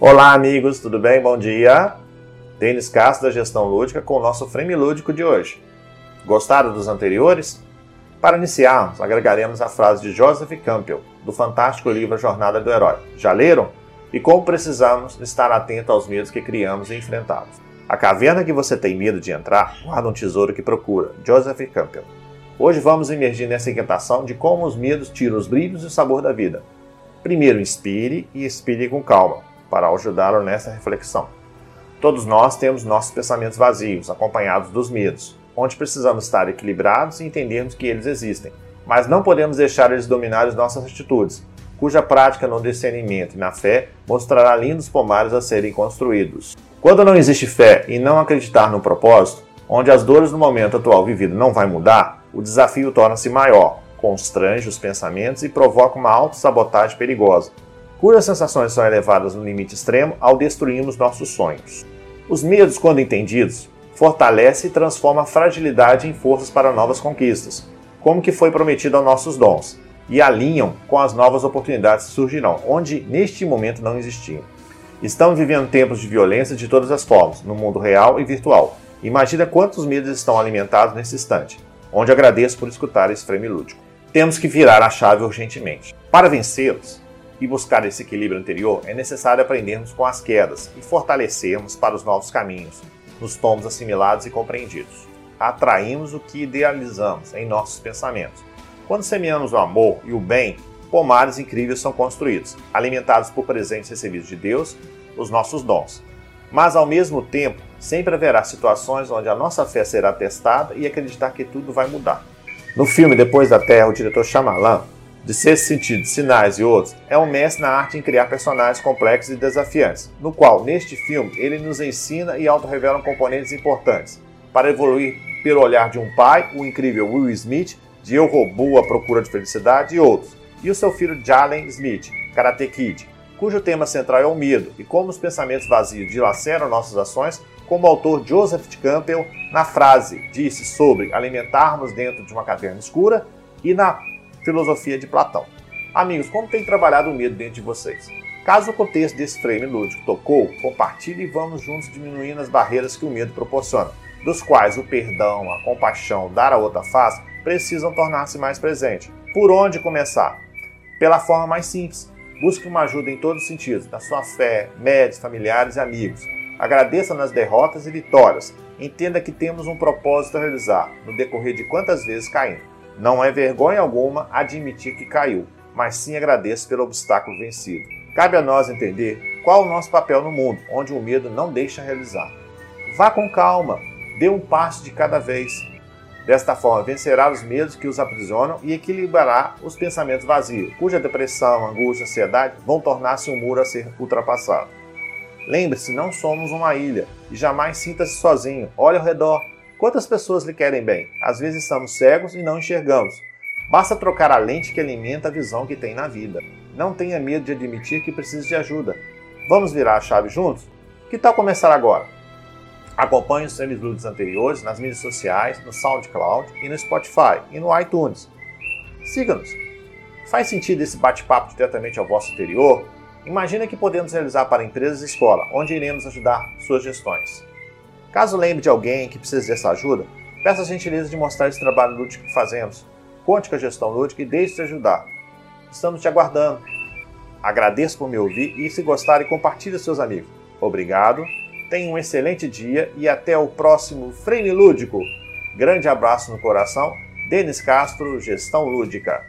Olá, amigos, tudo bem? Bom dia. Denis Castro da Gestão Lúdica com o nosso frame lúdico de hoje. Gostaram dos anteriores? Para iniciarmos, agregaremos a frase de Joseph Campbell, do fantástico livro Jornada do Herói. Já leram? E como precisamos estar atento aos medos que criamos e enfrentá-los. A caverna que você tem medo de entrar guarda um tesouro que procura. Joseph Campbell. Hoje vamos emergir nessa inquietação de como os medos tiram os brilhos e o sabor da vida. Primeiro, inspire e expire com calma para ajudá-lo nessa reflexão. Todos nós temos nossos pensamentos vazios, acompanhados dos medos, onde precisamos estar equilibrados e entendermos que eles existem, mas não podemos deixar eles dominar as nossas atitudes, cuja prática no discernimento e na fé mostrará lindos pomares a serem construídos. Quando não existe fé e não acreditar no propósito, onde as dores do momento atual vivido não vai mudar, o desafio torna-se maior, constrange os pensamentos e provoca uma autossabotagem perigosa, cujas sensações são elevadas no limite extremo ao destruirmos nossos sonhos. Os medos, quando entendidos, fortalece e transforma a fragilidade em forças para novas conquistas, como que foi prometido aos nossos dons, e alinham com as novas oportunidades que surgirão, onde neste momento não existiam. Estamos vivendo tempos de violência de todas as formas, no mundo real e virtual. Imagina quantos medos estão alimentados nesse instante, onde agradeço por escutar esse frame lúdico. Temos que virar a chave urgentemente. Para vencê-los, e buscar esse equilíbrio anterior, é necessário aprendermos com as quedas e fortalecermos para os novos caminhos, nos tomos assimilados e compreendidos. Atraímos o que idealizamos em nossos pensamentos. Quando semeamos o amor e o bem, pomares incríveis são construídos, alimentados por presentes recebidos de Deus, os nossos dons. Mas, ao mesmo tempo, sempre haverá situações onde a nossa fé será testada e acreditar que tudo vai mudar. No filme Depois da Terra, o diretor Shyamalan de sexto sentido, sinais e outros, é um mestre na arte em criar personagens complexos e desafiantes, no qual, neste filme, ele nos ensina e autorrevela componentes importantes. Para evoluir pelo olhar de um pai, o incrível Will Smith, de Eu Robô, A Procura de Felicidade e outros, e o seu filho Jalen Smith, Karate Kid, cujo tema central é o medo e como os pensamentos vazios dilaceram nossas ações, como o autor Joseph Campbell, na frase disse sobre alimentarmos dentro de uma caverna escura e na filosofia de Platão. Amigos, como tem trabalhado o medo dentro de vocês? Caso o contexto desse frame lúdico tocou, compartilhe e vamos juntos diminuindo as barreiras que o medo proporciona, dos quais o perdão, a compaixão, dar a outra face precisam tornar-se mais presentes. Por onde começar? Pela forma mais simples. Busque uma ajuda em todos os sentidos, da sua fé, médicos, familiares e amigos. Agradeça nas derrotas e vitórias. Entenda que temos um propósito a realizar no decorrer de quantas vezes caímos. Não é vergonha alguma admitir que caiu, mas sim agradeço pelo obstáculo vencido. Cabe a nós entender qual o nosso papel no mundo, onde o medo não deixa realizar. Vá com calma, dê um passo de cada vez. Desta forma, vencerá os medos que os aprisionam e equilibrará os pensamentos vazios, cuja depressão, angústia, ansiedade vão tornar-se um muro a ser ultrapassado. Lembre-se, não somos uma ilha e jamais sinta-se sozinho. Olhe ao redor, Quantas pessoas lhe querem bem? Às vezes estamos cegos e não enxergamos. Basta trocar a lente que alimenta a visão que tem na vida. Não tenha medo de admitir que precisa de ajuda. Vamos virar a chave juntos? Que tal começar agora? Acompanhe os semiludes anteriores nas mídias sociais, no SoundCloud e no Spotify e no iTunes. Siga-nos. Faz sentido esse bate-papo diretamente ao vosso interior? Imagina que podemos realizar para empresas e escola, onde iremos ajudar suas gestões. Caso lembre de alguém que precise dessa ajuda, peça a gentileza de mostrar esse trabalho lúdico que fazemos. Conte com a gestão lúdica e deixe-se ajudar. Estamos te aguardando. Agradeço por me ouvir e, se gostar, compartilhe seus amigos. Obrigado, tenha um excelente dia e até o próximo Frame Lúdico. Grande abraço no coração. Denis Castro, Gestão Lúdica.